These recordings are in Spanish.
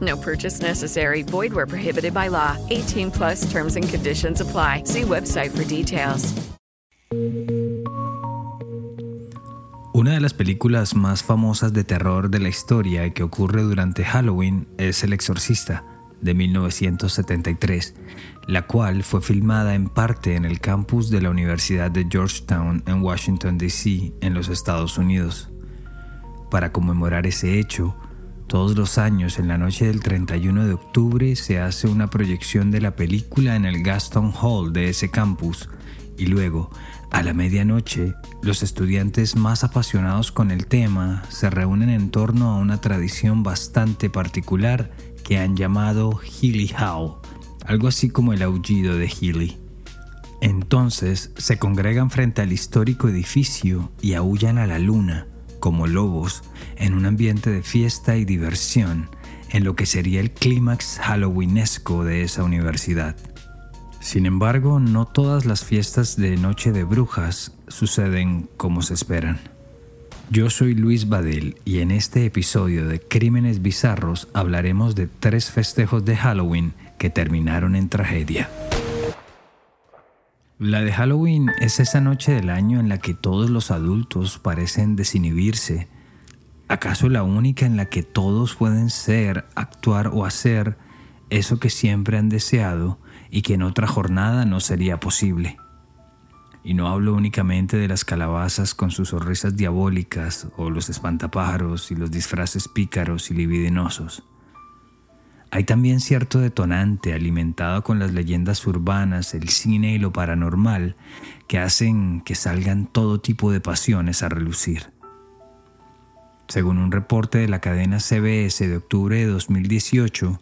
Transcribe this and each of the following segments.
No purchase necessary. Void where prohibited by law. 18 plus terms and conditions apply. See website for details. Una de las películas más famosas de terror de la historia que ocurre durante Halloween es El Exorcista, de 1973, la cual fue filmada en parte en el campus de la Universidad de Georgetown en Washington, D.C., en los Estados Unidos. Para conmemorar ese hecho, todos los años en la noche del 31 de octubre se hace una proyección de la película en el Gaston Hall de ese campus y luego, a la medianoche, los estudiantes más apasionados con el tema se reúnen en torno a una tradición bastante particular que han llamado Healy Howl, algo así como el aullido de Healy. Entonces se congregan frente al histórico edificio y aullan a la luna, como lobos, en un ambiente de fiesta y diversión, en lo que sería el clímax halloweenesco de esa universidad. Sin embargo, no todas las fiestas de Noche de Brujas suceden como se esperan. Yo soy Luis Badel y en este episodio de Crímenes Bizarros hablaremos de tres festejos de Halloween que terminaron en tragedia. La de Halloween es esa noche del año en la que todos los adultos parecen desinhibirse. ¿Acaso la única en la que todos pueden ser, actuar o hacer eso que siempre han deseado y que en otra jornada no sería posible? Y no hablo únicamente de las calabazas con sus sonrisas diabólicas o los espantapájaros y los disfraces pícaros y libidinosos. Hay también cierto detonante alimentado con las leyendas urbanas, el cine y lo paranormal que hacen que salgan todo tipo de pasiones a relucir. Según un reporte de la cadena CBS de octubre de 2018,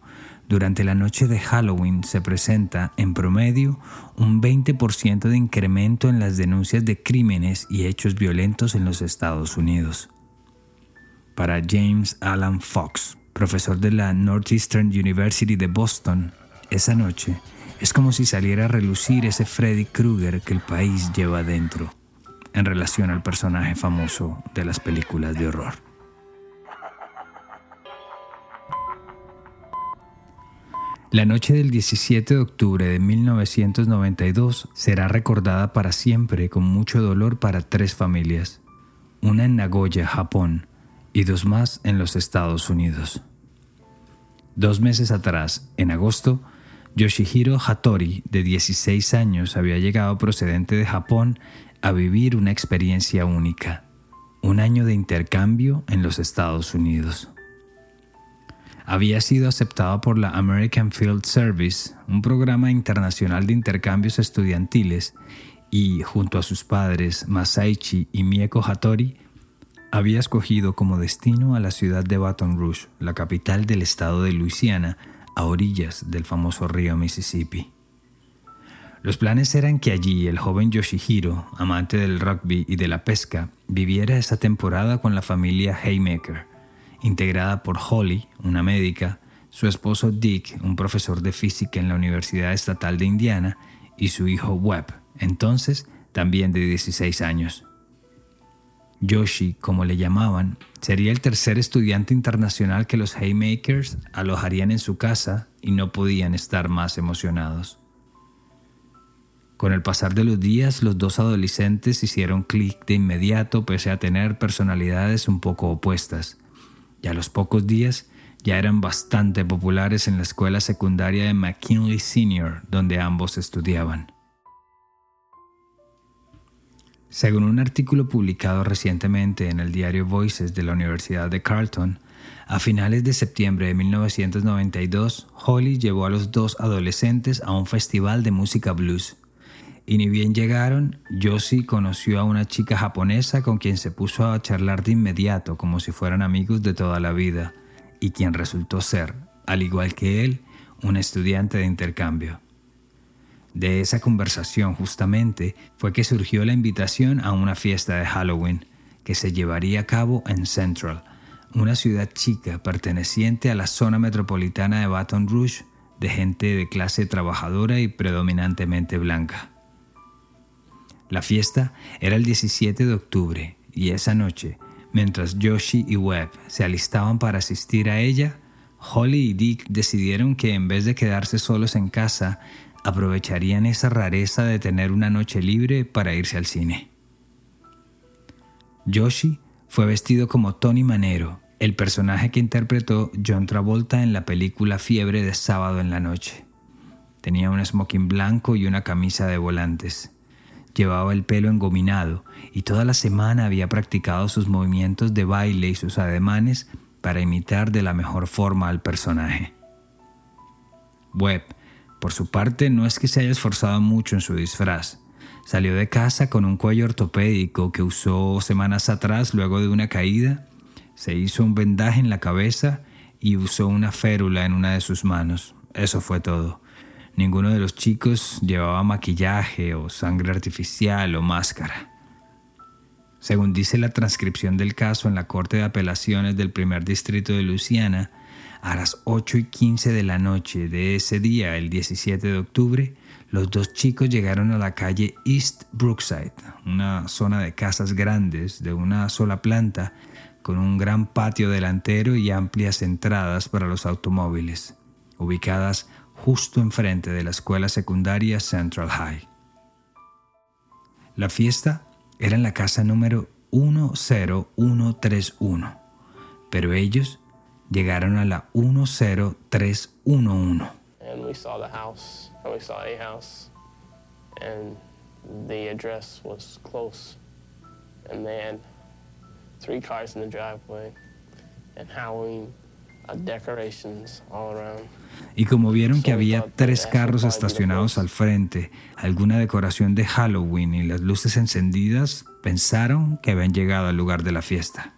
durante la noche de Halloween se presenta en promedio un 20% de incremento en las denuncias de crímenes y hechos violentos en los Estados Unidos. Para James Alan Fox, profesor de la Northeastern University de Boston, esa noche es como si saliera a relucir ese Freddy Krueger que el país lleva dentro en relación al personaje famoso de las películas de horror. La noche del 17 de octubre de 1992 será recordada para siempre con mucho dolor para tres familias, una en Nagoya, Japón, y dos más en los Estados Unidos. Dos meses atrás, en agosto, Yoshihiro Hattori, de 16 años, había llegado procedente de Japón a vivir una experiencia única, un año de intercambio en los Estados Unidos había sido aceptado por la American Field Service, un programa internacional de intercambios estudiantiles, y junto a sus padres Masaichi y Mieko Hattori, había escogido como destino a la ciudad de Baton Rouge, la capital del estado de Luisiana, a orillas del famoso río Mississippi. Los planes eran que allí el joven Yoshihiro, amante del rugby y de la pesca, viviera esa temporada con la familia Haymaker, integrada por Holly, una médica, su esposo Dick, un profesor de física en la Universidad Estatal de Indiana, y su hijo Webb, entonces también de 16 años. Yoshi, como le llamaban, sería el tercer estudiante internacional que los Haymakers alojarían en su casa y no podían estar más emocionados. Con el pasar de los días, los dos adolescentes hicieron clic de inmediato pese a tener personalidades un poco opuestas y a los pocos días ya eran bastante populares en la escuela secundaria de McKinley Senior, donde ambos estudiaban. Según un artículo publicado recientemente en el diario Voices de la Universidad de Carleton, a finales de septiembre de 1992, Holly llevó a los dos adolescentes a un festival de música blues. Y ni bien llegaron, Josie conoció a una chica japonesa con quien se puso a charlar de inmediato como si fueran amigos de toda la vida, y quien resultó ser, al igual que él, un estudiante de intercambio. De esa conversación justamente fue que surgió la invitación a una fiesta de Halloween que se llevaría a cabo en Central, una ciudad chica perteneciente a la zona metropolitana de Baton Rouge de gente de clase trabajadora y predominantemente blanca. La fiesta era el 17 de octubre y esa noche, mientras Yoshi y Webb se alistaban para asistir a ella, Holly y Dick decidieron que en vez de quedarse solos en casa, aprovecharían esa rareza de tener una noche libre para irse al cine. Yoshi fue vestido como Tony Manero, el personaje que interpretó John Travolta en la película Fiebre de sábado en la noche. Tenía un smoking blanco y una camisa de volantes. Llevaba el pelo engominado y toda la semana había practicado sus movimientos de baile y sus ademanes para imitar de la mejor forma al personaje. Webb por su parte, no es que se haya esforzado mucho en su disfraz. Salió de casa con un cuello ortopédico que usó semanas atrás luego de una caída, se hizo un vendaje en la cabeza y usó una férula en una de sus manos. Eso fue todo. Ninguno de los chicos llevaba maquillaje o sangre artificial o máscara. Según dice la transcripción del caso en la Corte de Apelaciones del primer distrito de Luisiana, a las 8 y 15 de la noche de ese día, el 17 de octubre, los dos chicos llegaron a la calle East Brookside, una zona de casas grandes de una sola planta, con un gran patio delantero y amplias entradas para los automóviles, ubicadas justo enfrente de la escuela secundaria Central High. La fiesta era en la casa número 10131, pero ellos llegaron a la 10311. And we saw the house, and we saw a house, and the address was close. And they had three cars in the driveway, and Halloween uh, decorations all around. Y como vieron que había tres carros estacionados al frente, alguna decoración de Halloween y las luces encendidas, pensaron que habían llegado al lugar de la fiesta.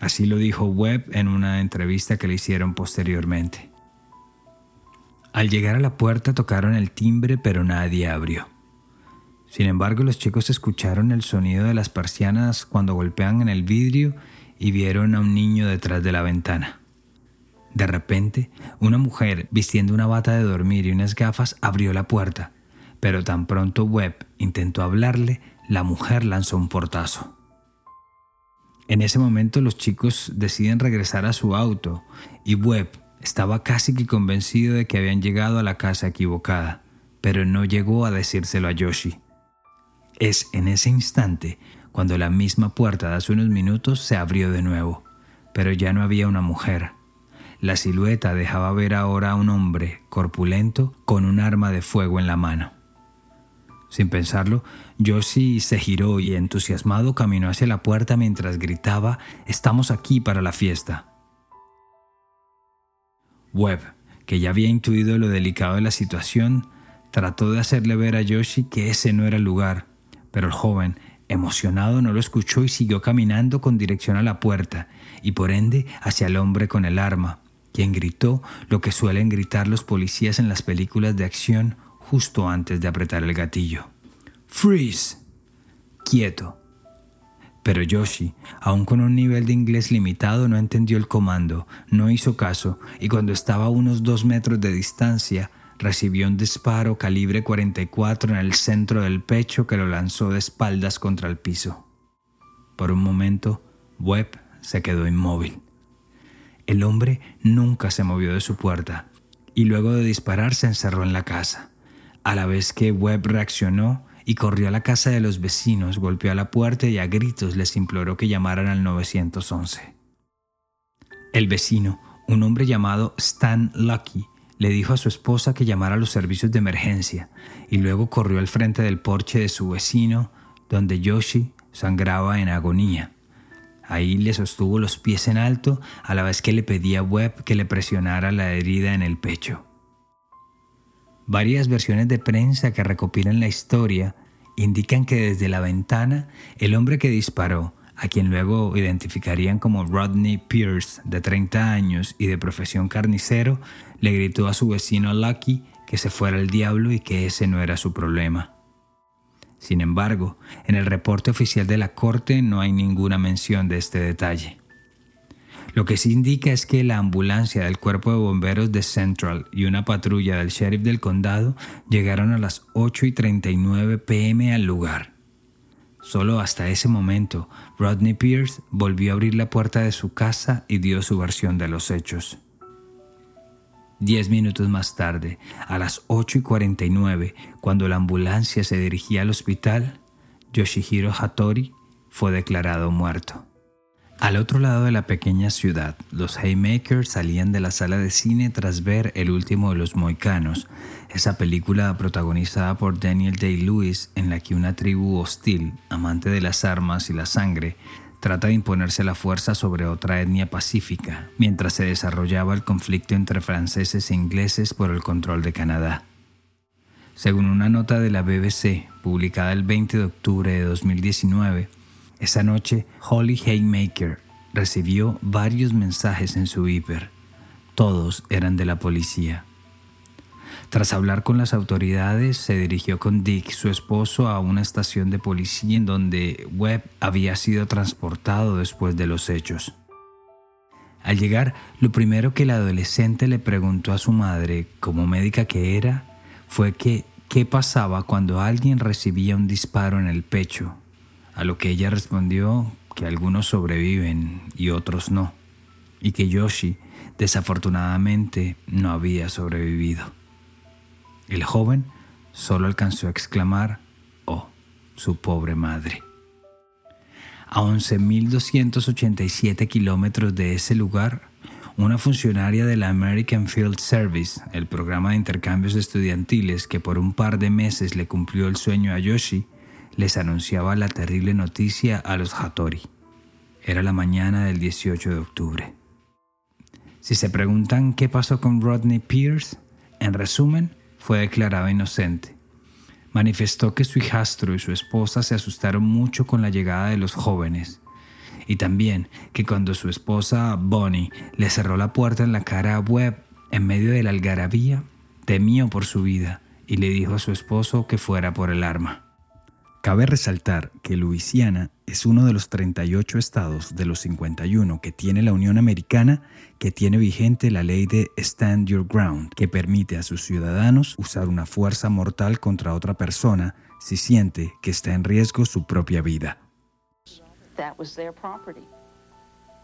Así lo dijo Webb en una entrevista que le hicieron posteriormente. Al llegar a la puerta tocaron el timbre pero nadie abrió. Sin embargo, los chicos escucharon el sonido de las persianas cuando golpean en el vidrio y vieron a un niño detrás de la ventana. De repente, una mujer vistiendo una bata de dormir y unas gafas abrió la puerta, pero tan pronto Webb intentó hablarle, la mujer lanzó un portazo. En ese momento los chicos deciden regresar a su auto y Webb estaba casi que convencido de que habían llegado a la casa equivocada, pero no llegó a decírselo a Yoshi. Es en ese instante cuando la misma puerta de hace unos minutos se abrió de nuevo, pero ya no había una mujer. La silueta dejaba ver ahora a un hombre corpulento con un arma de fuego en la mano. Sin pensarlo, Josie se giró y entusiasmado caminó hacia la puerta mientras gritaba, Estamos aquí para la fiesta. Webb, que ya había intuido lo delicado de la situación, trató de hacerle ver a Yoshi que ese no era el lugar, pero el joven, emocionado, no lo escuchó y siguió caminando con dirección a la puerta y por ende hacia el hombre con el arma, quien gritó lo que suelen gritar los policías en las películas de acción justo antes de apretar el gatillo. Freeze. Quieto. Pero Yoshi, aun con un nivel de inglés limitado, no entendió el comando, no hizo caso y cuando estaba a unos dos metros de distancia, recibió un disparo calibre 44 en el centro del pecho que lo lanzó de espaldas contra el piso. Por un momento, Webb se quedó inmóvil. El hombre nunca se movió de su puerta y luego de disparar se encerró en la casa a la vez que Webb reaccionó y corrió a la casa de los vecinos, golpeó a la puerta y a gritos les imploró que llamaran al 911. El vecino, un hombre llamado Stan Lucky, le dijo a su esposa que llamara a los servicios de emergencia y luego corrió al frente del porche de su vecino donde Yoshi sangraba en agonía. Ahí le sostuvo los pies en alto a la vez que le pedía a Webb que le presionara la herida en el pecho. Varias versiones de prensa que recopilan la historia indican que desde la ventana el hombre que disparó, a quien luego identificarían como Rodney Pierce, de 30 años y de profesión carnicero, le gritó a su vecino Lucky que se fuera el diablo y que ese no era su problema. Sin embargo, en el reporte oficial de la Corte no hay ninguna mención de este detalle. Lo que sí indica es que la ambulancia del Cuerpo de Bomberos de Central y una patrulla del sheriff del condado llegaron a las 8 y 39 pm al lugar. Solo hasta ese momento, Rodney Pierce volvió a abrir la puerta de su casa y dio su versión de los hechos. Diez minutos más tarde, a las 8 y 49, cuando la ambulancia se dirigía al hospital, Yoshihiro Hattori fue declarado muerto. Al otro lado de la pequeña ciudad, los Haymakers salían de la sala de cine tras ver El último de los Moicanos, esa película protagonizada por Daniel Day-Lewis en la que una tribu hostil, amante de las armas y la sangre, trata de imponerse la fuerza sobre otra etnia pacífica, mientras se desarrollaba el conflicto entre franceses e ingleses por el control de Canadá. Según una nota de la BBC, publicada el 20 de octubre de 2019, esa noche Holly Haymaker recibió varios mensajes en su hiper. Todos eran de la policía. Tras hablar con las autoridades, se dirigió con Dick, su esposo, a una estación de policía en donde Webb había sido transportado después de los hechos. Al llegar, lo primero que el adolescente le preguntó a su madre, como médica que era, fue que qué pasaba cuando alguien recibía un disparo en el pecho, a lo que ella respondió que algunos sobreviven y otros no, y que Yoshi desafortunadamente no había sobrevivido. El joven solo alcanzó a exclamar, oh, su pobre madre. A 11.287 kilómetros de ese lugar, una funcionaria de la American Field Service, el programa de intercambios estudiantiles que por un par de meses le cumplió el sueño a Yoshi, les anunciaba la terrible noticia a los Hattori. Era la mañana del 18 de octubre. Si se preguntan qué pasó con Rodney Pierce, en resumen, fue declarado inocente. Manifestó que su hijastro y su esposa se asustaron mucho con la llegada de los jóvenes y también que cuando su esposa Bonnie le cerró la puerta en la cara a Webb en medio de la algarabía, temió por su vida y le dijo a su esposo que fuera por el arma. Cabe resaltar que Luisiana es uno de los 38 estados de los 51 que tiene la Unión Americana que tiene vigente la ley de Stand Your Ground, que permite a sus ciudadanos usar una fuerza mortal contra otra persona si siente que está en riesgo su propia vida. That was their property.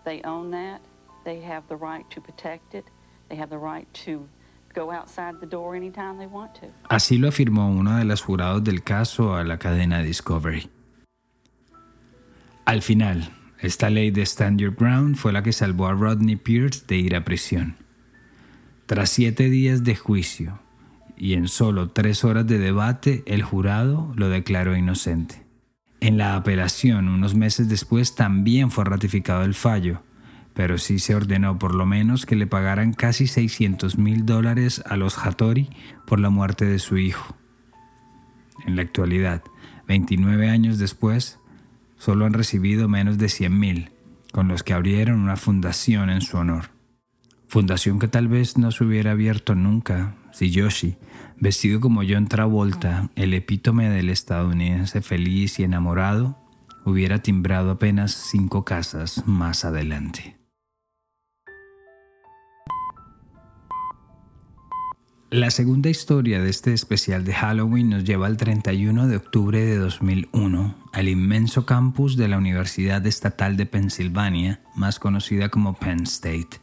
They own that. They have the right to protect it. They have the right to Así lo afirmó uno de los jurados del caso a la cadena Discovery. Al final, esta ley de Stand Your Ground fue la que salvó a Rodney Pierce de ir a prisión. Tras siete días de juicio y en solo tres horas de debate, el jurado lo declaró inocente. En la apelación, unos meses después, también fue ratificado el fallo, pero sí se ordenó por lo menos que le pagaran casi 600 mil dólares a los Hattori por la muerte de su hijo. En la actualidad, 29 años después, solo han recibido menos de 100 mil, con los que abrieron una fundación en su honor. Fundación que tal vez no se hubiera abierto nunca si Yoshi, vestido como John Travolta, el epítome del estadounidense feliz y enamorado, hubiera timbrado apenas cinco casas más adelante. La segunda historia de este especial de Halloween nos lleva al 31 de octubre de 2001 al inmenso campus de la Universidad Estatal de Pensilvania, más conocida como Penn State.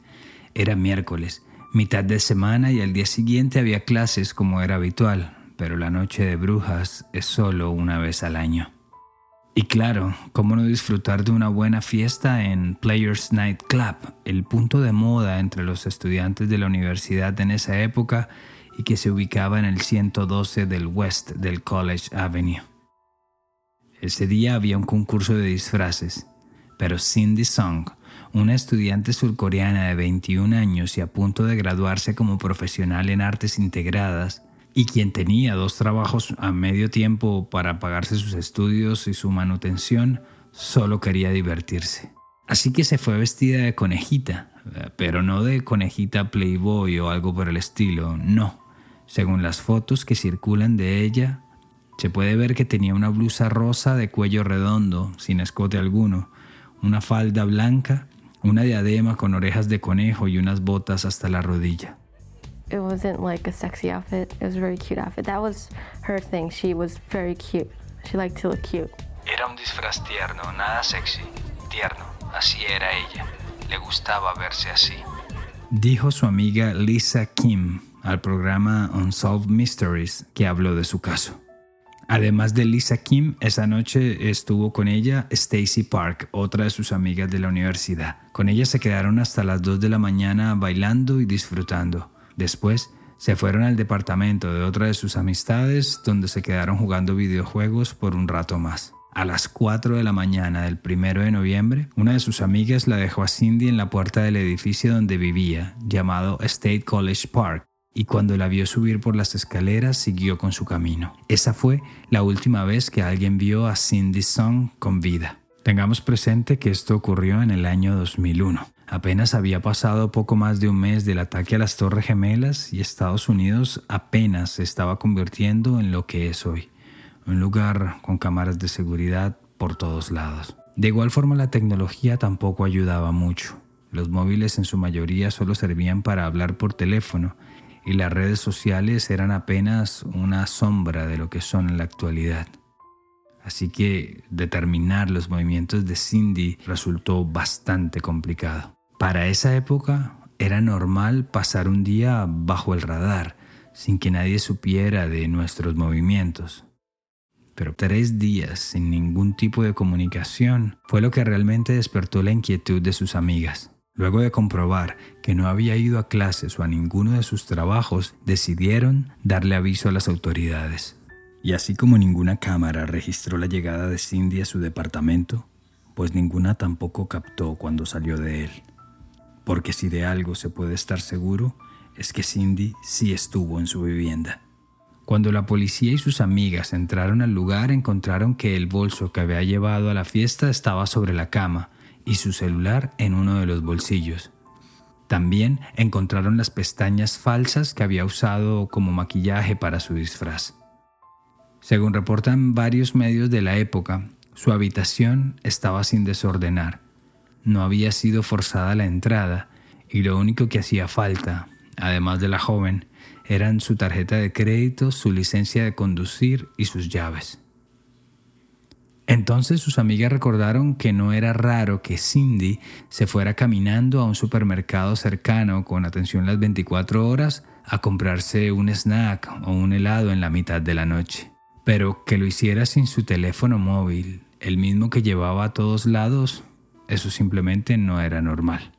Era miércoles, mitad de semana y al día siguiente había clases como era habitual, pero la noche de brujas es solo una vez al año. Y claro, ¿cómo no disfrutar de una buena fiesta en Players Night Club, el punto de moda entre los estudiantes de la universidad en esa época y que se ubicaba en el 112 del West del College Avenue. Ese día había un concurso de disfraces, pero Cindy Song, una estudiante surcoreana de 21 años y a punto de graduarse como profesional en artes integradas, y quien tenía dos trabajos a medio tiempo para pagarse sus estudios y su manutención, solo quería divertirse. Así que se fue vestida de conejita, pero no de conejita Playboy o algo por el estilo, no. Según las fotos que circulan de ella, se puede ver que tenía una blusa rosa de cuello redondo, sin escote alguno, una falda blanca, una diadema con orejas de conejo y unas botas hasta la rodilla. It wasn't like a sexy outfit. It was a very cute outfit. That was her thing. She was very cute. She liked to look cute. Era un disfraz tierno, nada sexy, tierno. Así era ella. Le gustaba verse así. Dijo su amiga Lisa Kim al programa Unsolved Mysteries que habló de su caso. Además de Lisa Kim, esa noche estuvo con ella Stacy Park, otra de sus amigas de la universidad. Con ella se quedaron hasta las 2 de la mañana bailando y disfrutando. Después se fueron al departamento de otra de sus amistades donde se quedaron jugando videojuegos por un rato más. A las 4 de la mañana del 1 de noviembre, una de sus amigas la dejó a Cindy en la puerta del edificio donde vivía, llamado State College Park, y cuando la vio subir por las escaleras siguió con su camino. Esa fue la última vez que alguien vio a Cindy Song con vida. Tengamos presente que esto ocurrió en el año 2001. Apenas había pasado poco más de un mes del ataque a las Torres Gemelas y Estados Unidos apenas se estaba convirtiendo en lo que es hoy, un lugar con cámaras de seguridad por todos lados. De igual forma la tecnología tampoco ayudaba mucho. Los móviles en su mayoría solo servían para hablar por teléfono y las redes sociales eran apenas una sombra de lo que son en la actualidad. Así que determinar los movimientos de Cindy resultó bastante complicado. Para esa época era normal pasar un día bajo el radar, sin que nadie supiera de nuestros movimientos. Pero tres días sin ningún tipo de comunicación fue lo que realmente despertó la inquietud de sus amigas. Luego de comprobar que no había ido a clases o a ninguno de sus trabajos, decidieron darle aviso a las autoridades. Y así como ninguna cámara registró la llegada de Cindy a su departamento, pues ninguna tampoco captó cuando salió de él. Porque si de algo se puede estar seguro, es que Cindy sí estuvo en su vivienda. Cuando la policía y sus amigas entraron al lugar encontraron que el bolso que había llevado a la fiesta estaba sobre la cama y su celular en uno de los bolsillos. También encontraron las pestañas falsas que había usado como maquillaje para su disfraz. Según reportan varios medios de la época, su habitación estaba sin desordenar. No había sido forzada la entrada y lo único que hacía falta, además de la joven, eran su tarjeta de crédito, su licencia de conducir y sus llaves. Entonces sus amigas recordaron que no era raro que Cindy se fuera caminando a un supermercado cercano con atención las 24 horas a comprarse un snack o un helado en la mitad de la noche, pero que lo hiciera sin su teléfono móvil, el mismo que llevaba a todos lados, eso simplemente no era normal.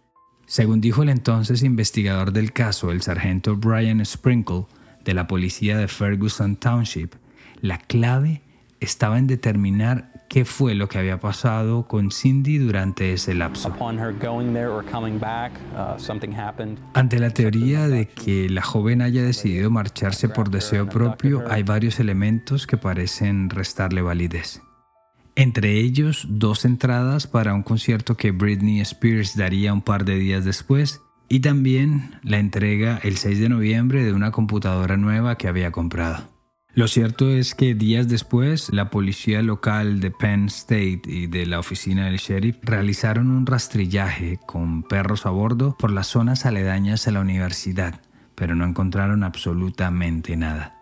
Según dijo el entonces investigador del caso, el sargento Brian Sprinkle, de la policía de Ferguson Township, la clave estaba en determinar qué fue lo que había pasado con Cindy durante ese lapso. Uh, Ante la teoría de que la joven haya decidido marcharse por deseo propio, hay varios elementos que parecen restarle validez. Entre ellos, dos entradas para un concierto que Britney Spears daría un par de días después y también la entrega el 6 de noviembre de una computadora nueva que había comprado. Lo cierto es que días después, la policía local de Penn State y de la oficina del sheriff realizaron un rastrillaje con perros a bordo por las zonas aledañas a la universidad, pero no encontraron absolutamente nada.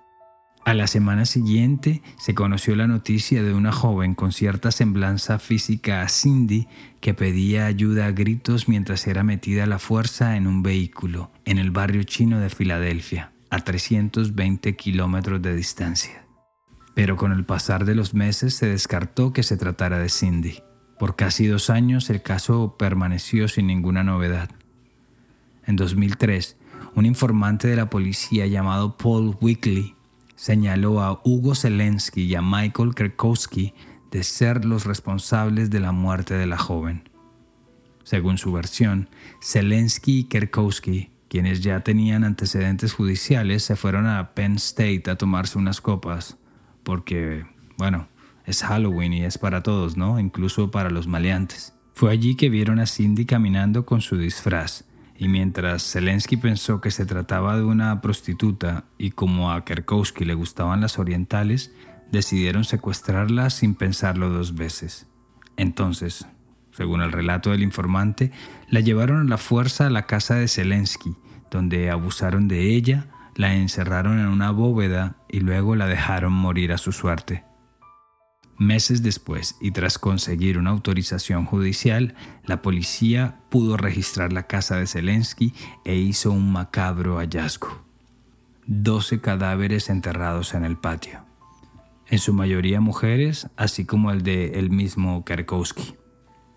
A la semana siguiente se conoció la noticia de una joven con cierta semblanza física a Cindy que pedía ayuda a gritos mientras era metida a la fuerza en un vehículo en el barrio chino de Filadelfia a 320 kilómetros de distancia. Pero con el pasar de los meses se descartó que se tratara de Cindy. Por casi dos años el caso permaneció sin ninguna novedad. En 2003, un informante de la policía llamado Paul Wickley señaló a Hugo Zelensky y a Michael Kerkowski de ser los responsables de la muerte de la joven. Según su versión, Zelensky y Kerkowski, quienes ya tenían antecedentes judiciales, se fueron a Penn State a tomarse unas copas, porque, bueno, es Halloween y es para todos, ¿no? Incluso para los maleantes. Fue allí que vieron a Cindy caminando con su disfraz, y mientras Zelensky pensó que se trataba de una prostituta y como a Kerkowski le gustaban las orientales, decidieron secuestrarla sin pensarlo dos veces. Entonces, según el relato del informante, la llevaron a la fuerza a la casa de Zelensky, donde abusaron de ella, la encerraron en una bóveda y luego la dejaron morir a su suerte. Meses después, y tras conseguir una autorización judicial, la policía pudo registrar la casa de Zelensky e hizo un macabro hallazgo. Doce cadáveres enterrados en el patio, en su mayoría mujeres, así como el de el mismo Kerkowski.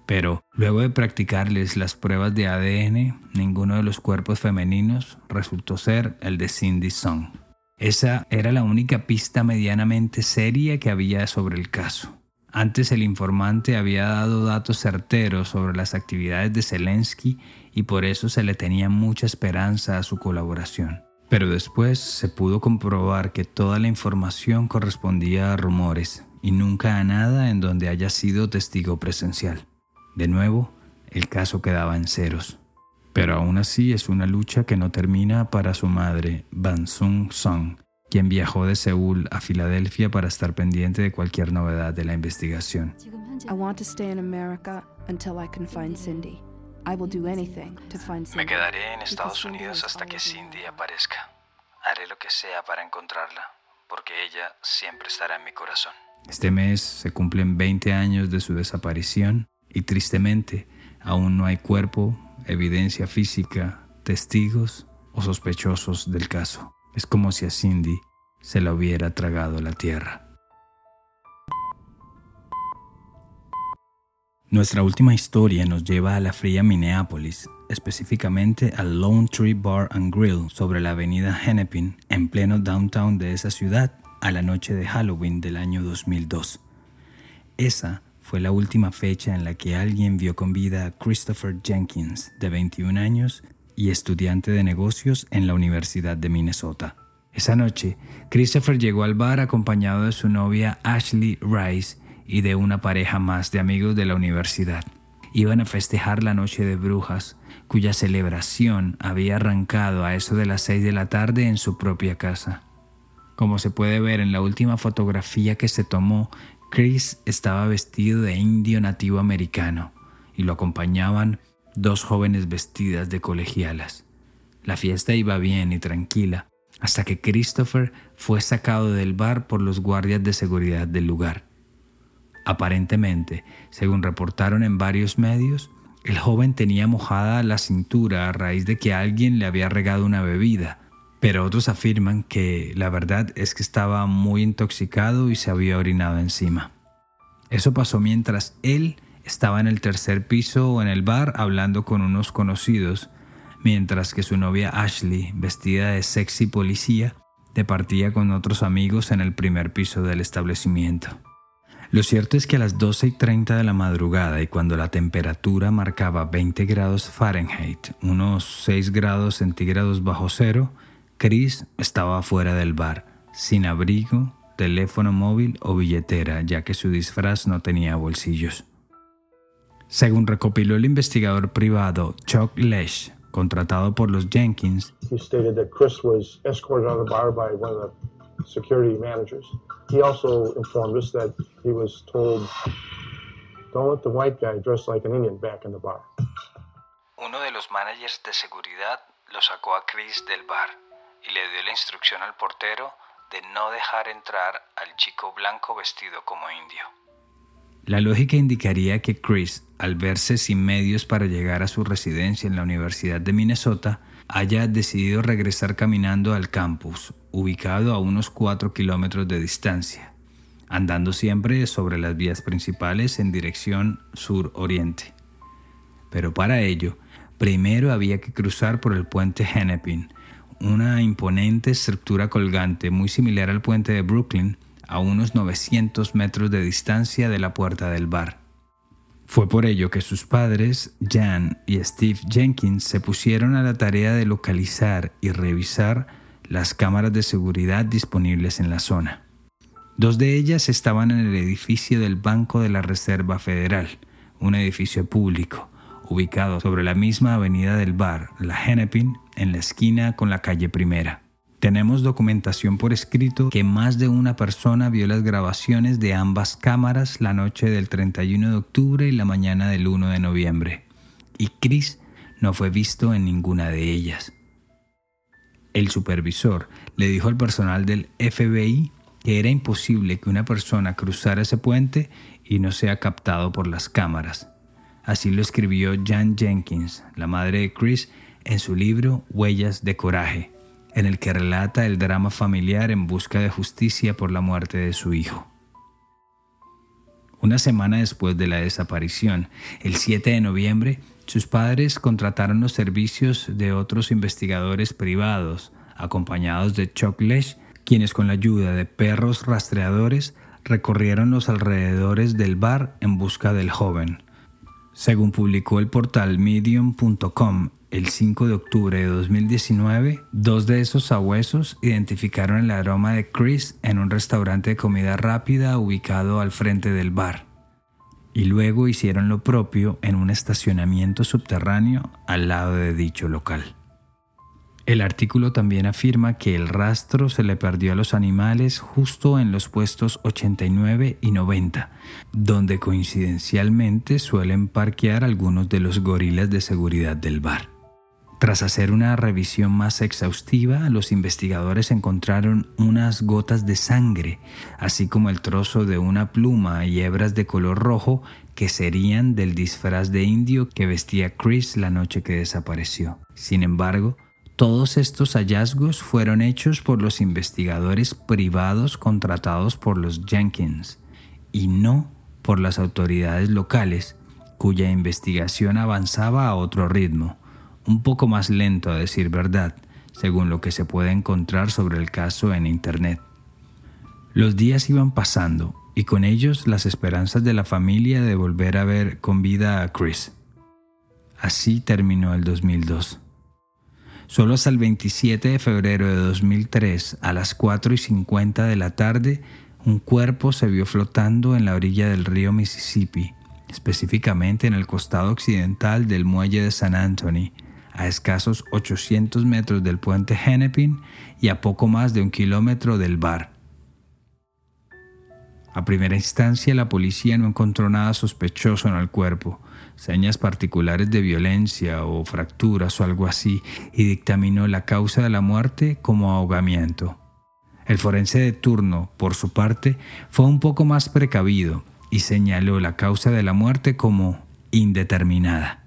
Pero luego de practicarles las pruebas de ADN, ninguno de los cuerpos femeninos resultó ser el de Cindy Song. Esa era la única pista medianamente seria que había sobre el caso. Antes el informante había dado datos certeros sobre las actividades de Zelensky y por eso se le tenía mucha esperanza a su colaboración. Pero después se pudo comprobar que toda la información correspondía a rumores y nunca a nada en donde haya sido testigo presencial. De nuevo, el caso quedaba en ceros. Pero aún así es una lucha que no termina para su madre, Bansung Song, quien viajó de Seúl a Filadelfia para estar pendiente de cualquier novedad de la investigación. Me quedaré en Estados Unidos hasta que Cindy aparezca. Haré lo que sea para encontrarla, porque ella siempre estará en mi corazón. Este mes se cumplen 20 años de su desaparición y tristemente aún no hay cuerpo evidencia física, testigos o sospechosos del caso. Es como si a Cindy se la hubiera tragado la tierra. Nuestra última historia nos lleva a la fría Minneapolis, específicamente al Lone Tree Bar and Grill sobre la avenida Hennepin, en pleno downtown de esa ciudad, a la noche de Halloween del año 2002. Esa fue la última fecha en la que alguien vio con vida a Christopher Jenkins, de 21 años y estudiante de negocios en la Universidad de Minnesota. Esa noche, Christopher llegó al bar acompañado de su novia Ashley Rice y de una pareja más de amigos de la universidad. Iban a festejar la noche de brujas, cuya celebración había arrancado a eso de las 6 de la tarde en su propia casa. Como se puede ver en la última fotografía que se tomó, Chris estaba vestido de indio nativo americano y lo acompañaban dos jóvenes vestidas de colegialas. La fiesta iba bien y tranquila hasta que Christopher fue sacado del bar por los guardias de seguridad del lugar. Aparentemente, según reportaron en varios medios, el joven tenía mojada la cintura a raíz de que alguien le había regado una bebida pero otros afirman que la verdad es que estaba muy intoxicado y se había orinado encima. Eso pasó mientras él estaba en el tercer piso o en el bar hablando con unos conocidos, mientras que su novia Ashley, vestida de sexy policía, departía con otros amigos en el primer piso del establecimiento. Lo cierto es que a las 12 y 30 de la madrugada y cuando la temperatura marcaba 20 grados Fahrenheit, unos 6 grados centígrados bajo cero, Chris estaba fuera del bar, sin abrigo, teléfono móvil o billetera, ya que su disfraz no tenía bolsillos. Según recopiló el investigador privado Chuck Lesh, contratado por los Jenkins, he stated that Chris was escorted out of the bar by one of the security managers. He also informed us that he was told, "Don't let the white guy dressed like an Indian back in the bar." Uno de los managers de seguridad lo sacó a Chris del bar y le dio la instrucción al portero de no dejar entrar al chico blanco vestido como indio. La lógica indicaría que Chris, al verse sin medios para llegar a su residencia en la Universidad de Minnesota, haya decidido regresar caminando al campus, ubicado a unos 4 kilómetros de distancia, andando siempre sobre las vías principales en dirección sur-oriente. Pero para ello, primero había que cruzar por el puente Hennepin, una imponente estructura colgante muy similar al puente de Brooklyn, a unos 900 metros de distancia de la puerta del bar. Fue por ello que sus padres, Jan y Steve Jenkins, se pusieron a la tarea de localizar y revisar las cámaras de seguridad disponibles en la zona. Dos de ellas estaban en el edificio del Banco de la Reserva Federal, un edificio público, ubicado sobre la misma avenida del bar, la Hennepin, en la esquina con la calle Primera. Tenemos documentación por escrito que más de una persona vio las grabaciones de ambas cámaras la noche del 31 de octubre y la mañana del 1 de noviembre, y Chris no fue visto en ninguna de ellas. El supervisor le dijo al personal del FBI que era imposible que una persona cruzara ese puente y no sea captado por las cámaras. Así lo escribió Jan Jenkins, la madre de Chris, en su libro Huellas de Coraje, en el que relata el drama familiar en busca de justicia por la muerte de su hijo. Una semana después de la desaparición, el 7 de noviembre, sus padres contrataron los servicios de otros investigadores privados, acompañados de Chuck Lesh, quienes con la ayuda de perros rastreadores recorrieron los alrededores del bar en busca del joven. Según publicó el portal medium.com el 5 de octubre de 2019, dos de esos sabuesos identificaron el aroma de Chris en un restaurante de comida rápida ubicado al frente del bar. Y luego hicieron lo propio en un estacionamiento subterráneo al lado de dicho local. El artículo también afirma que el rastro se le perdió a los animales justo en los puestos 89 y 90, donde coincidencialmente suelen parquear algunos de los gorilas de seguridad del bar. Tras hacer una revisión más exhaustiva, los investigadores encontraron unas gotas de sangre, así como el trozo de una pluma y hebras de color rojo que serían del disfraz de indio que vestía Chris la noche que desapareció. Sin embargo, todos estos hallazgos fueron hechos por los investigadores privados contratados por los Jenkins y no por las autoridades locales, cuya investigación avanzaba a otro ritmo, un poco más lento a decir verdad, según lo que se puede encontrar sobre el caso en Internet. Los días iban pasando y con ellos las esperanzas de la familia de volver a ver con vida a Chris. Así terminó el 2002. Solo hasta el 27 de febrero de 2003, a las 4 y 50 de la tarde, un cuerpo se vio flotando en la orilla del río Mississippi, específicamente en el costado occidental del muelle de San Anthony, a escasos 800 metros del puente Hennepin y a poco más de un kilómetro del bar. A primera instancia la policía no encontró nada sospechoso en el cuerpo, señas particulares de violencia o fracturas o algo así, y dictaminó la causa de la muerte como ahogamiento. El forense de turno, por su parte, fue un poco más precavido y señaló la causa de la muerte como indeterminada.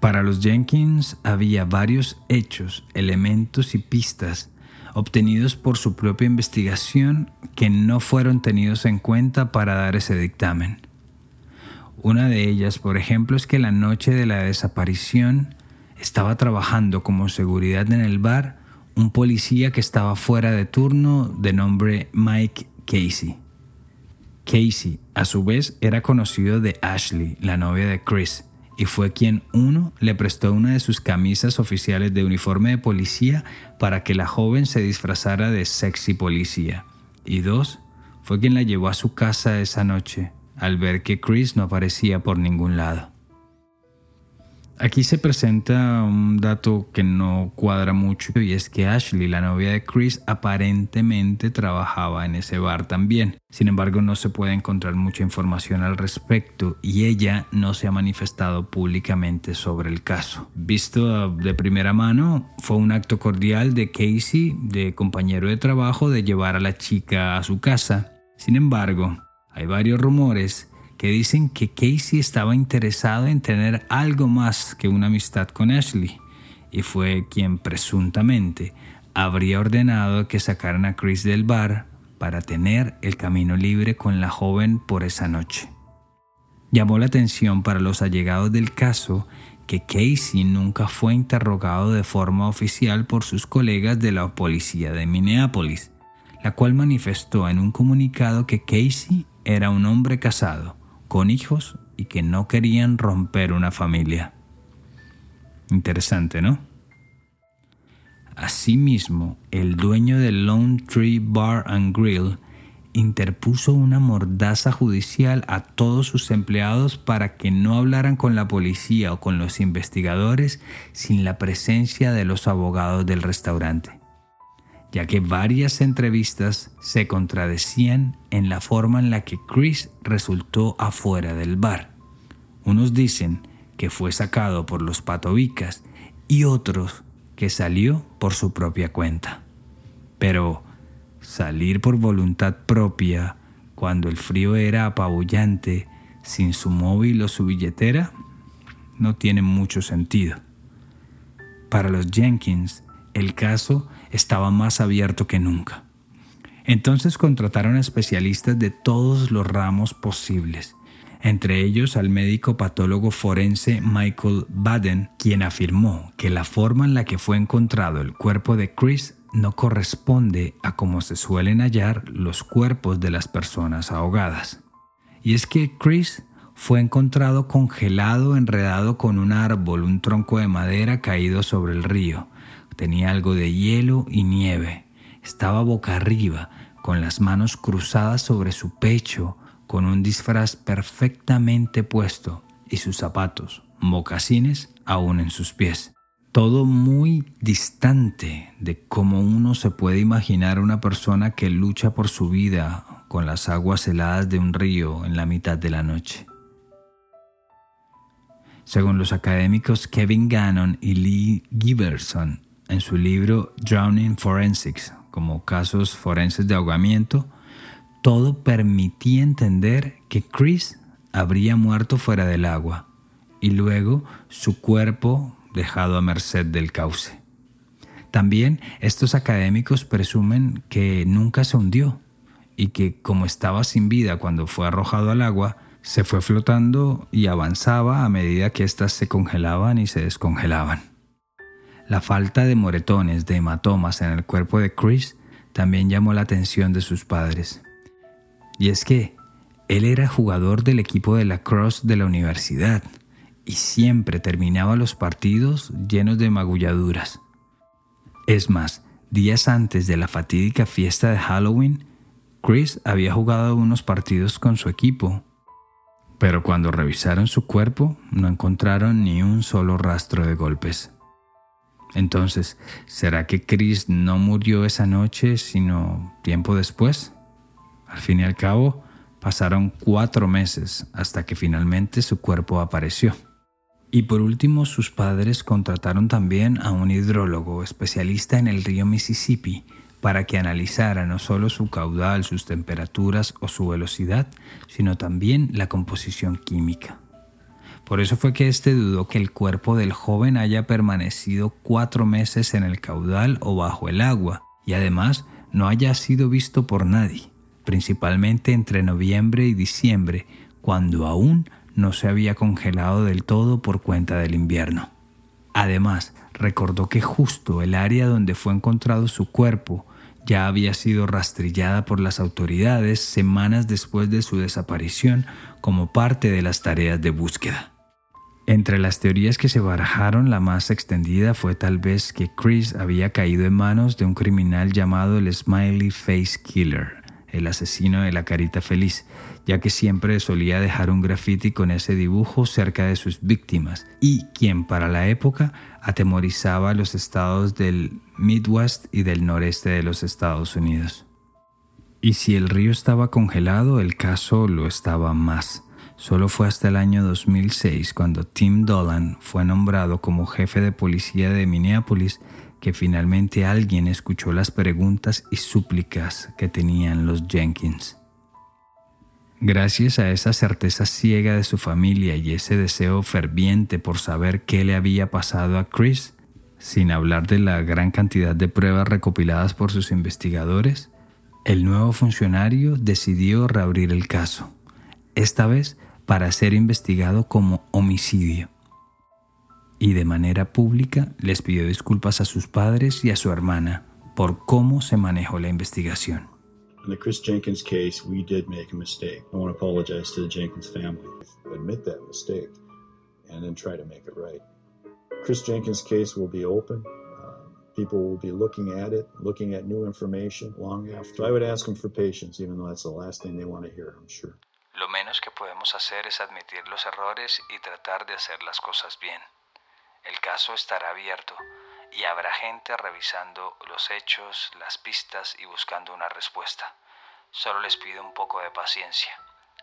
Para los Jenkins había varios hechos, elementos y pistas obtenidos por su propia investigación que no fueron tenidos en cuenta para dar ese dictamen. Una de ellas, por ejemplo, es que la noche de la desaparición estaba trabajando como seguridad en el bar un policía que estaba fuera de turno de nombre Mike Casey. Casey, a su vez, era conocido de Ashley, la novia de Chris, y fue quien, uno, le prestó una de sus camisas oficiales de uniforme de policía para que la joven se disfrazara de sexy policía, y dos, fue quien la llevó a su casa esa noche al ver que Chris no aparecía por ningún lado. Aquí se presenta un dato que no cuadra mucho y es que Ashley, la novia de Chris, aparentemente trabajaba en ese bar también. Sin embargo, no se puede encontrar mucha información al respecto y ella no se ha manifestado públicamente sobre el caso. Visto de primera mano, fue un acto cordial de Casey, de compañero de trabajo, de llevar a la chica a su casa. Sin embargo, hay varios rumores que dicen que Casey estaba interesado en tener algo más que una amistad con Ashley y fue quien presuntamente habría ordenado que sacaran a Chris del bar para tener el camino libre con la joven por esa noche. Llamó la atención para los allegados del caso que Casey nunca fue interrogado de forma oficial por sus colegas de la policía de Minneapolis, la cual manifestó en un comunicado que Casey era un hombre casado, con hijos y que no querían romper una familia. Interesante, ¿no? Asimismo, el dueño del Lone Tree Bar and Grill interpuso una mordaza judicial a todos sus empleados para que no hablaran con la policía o con los investigadores sin la presencia de los abogados del restaurante, ya que varias entrevistas se contradecían en la forma en la que Chris resultó afuera del bar. Unos dicen que fue sacado por los patobicas y otros que salió por su propia cuenta. Pero salir por voluntad propia cuando el frío era apabullante sin su móvil o su billetera no tiene mucho sentido. Para los Jenkins, el caso estaba más abierto que nunca. Entonces contrataron especialistas de todos los ramos posibles entre ellos al médico patólogo forense Michael Baden, quien afirmó que la forma en la que fue encontrado el cuerpo de Chris no corresponde a cómo se suelen hallar los cuerpos de las personas ahogadas. Y es que Chris fue encontrado congelado enredado con un árbol, un tronco de madera caído sobre el río. Tenía algo de hielo y nieve. Estaba boca arriba, con las manos cruzadas sobre su pecho, con un disfraz perfectamente puesto y sus zapatos, mocasines, aún en sus pies. Todo muy distante de cómo uno se puede imaginar una persona que lucha por su vida con las aguas heladas de un río en la mitad de la noche. Según los académicos Kevin Gannon y Lee Giberson, en su libro Drowning Forensics, como casos forenses de ahogamiento, todo permitía entender que Chris habría muerto fuera del agua y luego su cuerpo dejado a merced del cauce. También estos académicos presumen que nunca se hundió y que como estaba sin vida cuando fue arrojado al agua, se fue flotando y avanzaba a medida que éstas se congelaban y se descongelaban. La falta de moretones, de hematomas en el cuerpo de Chris también llamó la atención de sus padres. Y es que él era jugador del equipo de la Cross de la universidad y siempre terminaba los partidos llenos de magulladuras. Es más, días antes de la fatídica fiesta de Halloween, Chris había jugado unos partidos con su equipo, pero cuando revisaron su cuerpo no encontraron ni un solo rastro de golpes. Entonces, ¿será que Chris no murió esa noche sino tiempo después? Al fin y al cabo, pasaron cuatro meses hasta que finalmente su cuerpo apareció. Y por último, sus padres contrataron también a un hidrólogo especialista en el río Mississippi para que analizara no solo su caudal, sus temperaturas o su velocidad, sino también la composición química. Por eso fue que éste dudó que el cuerpo del joven haya permanecido cuatro meses en el caudal o bajo el agua, y además no haya sido visto por nadie principalmente entre noviembre y diciembre, cuando aún no se había congelado del todo por cuenta del invierno. Además, recordó que justo el área donde fue encontrado su cuerpo ya había sido rastrillada por las autoridades semanas después de su desaparición como parte de las tareas de búsqueda. Entre las teorías que se barajaron, la más extendida fue tal vez que Chris había caído en manos de un criminal llamado el Smiley Face Killer, el asesino de la carita feliz, ya que siempre solía dejar un graffiti con ese dibujo cerca de sus víctimas y quien para la época atemorizaba los estados del Midwest y del noreste de los Estados Unidos. Y si el río estaba congelado, el caso lo estaba más. Solo fue hasta el año 2006 cuando Tim Dolan fue nombrado como jefe de policía de Minneapolis que finalmente alguien escuchó las preguntas y súplicas que tenían los Jenkins. Gracias a esa certeza ciega de su familia y ese deseo ferviente por saber qué le había pasado a Chris, sin hablar de la gran cantidad de pruebas recopiladas por sus investigadores, el nuevo funcionario decidió reabrir el caso, esta vez para ser investigado como homicidio y de manera pública les pidió disculpas a sus padres y a su hermana por cómo se manejó la investigación. In the Chris Jenkins case, we did make a mistake. I want to apologize to the Jenkins family. Admit that mistake and then try to make it right. Chris Jenkins' case will be open. Uh, people will be looking at it, looking at new information long after. I would ask them for patience, even though that's the last thing they want to hear, I'm sure. Lo menos que podemos hacer es admitir los errores y tratar de hacer las cosas bien. El caso estará abierto y habrá gente revisando los hechos, las pistas y buscando una respuesta. Solo les pido un poco de paciencia,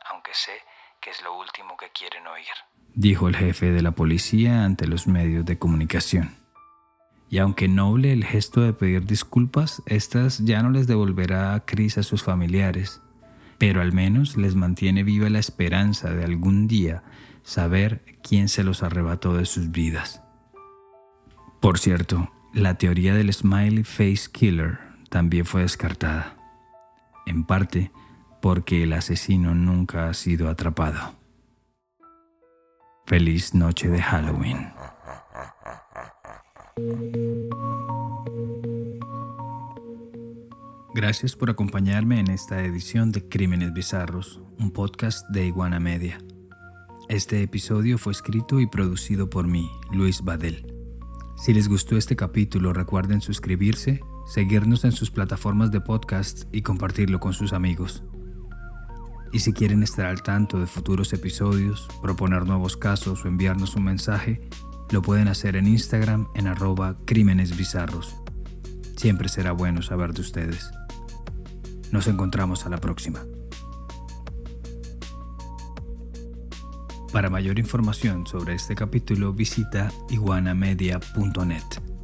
aunque sé que es lo último que quieren oír. Dijo el jefe de la policía ante los medios de comunicación. Y aunque noble el gesto de pedir disculpas, estas ya no les devolverá a Chris a sus familiares, pero al menos les mantiene viva la esperanza de algún día saber quién se los arrebató de sus vidas. Por cierto, la teoría del Smiley Face Killer también fue descartada, en parte porque el asesino nunca ha sido atrapado. Feliz noche de Halloween. Gracias por acompañarme en esta edición de Crímenes Bizarros, un podcast de Iguana Media. Este episodio fue escrito y producido por mí, Luis Badel. Si les gustó este capítulo, recuerden suscribirse, seguirnos en sus plataformas de podcast y compartirlo con sus amigos. Y si quieren estar al tanto de futuros episodios, proponer nuevos casos o enviarnos un mensaje, lo pueden hacer en Instagram en arroba crímenes bizarros. Siempre será bueno saber de ustedes. Nos encontramos a la próxima. Para mayor información sobre este capítulo visita iguanamedia.net.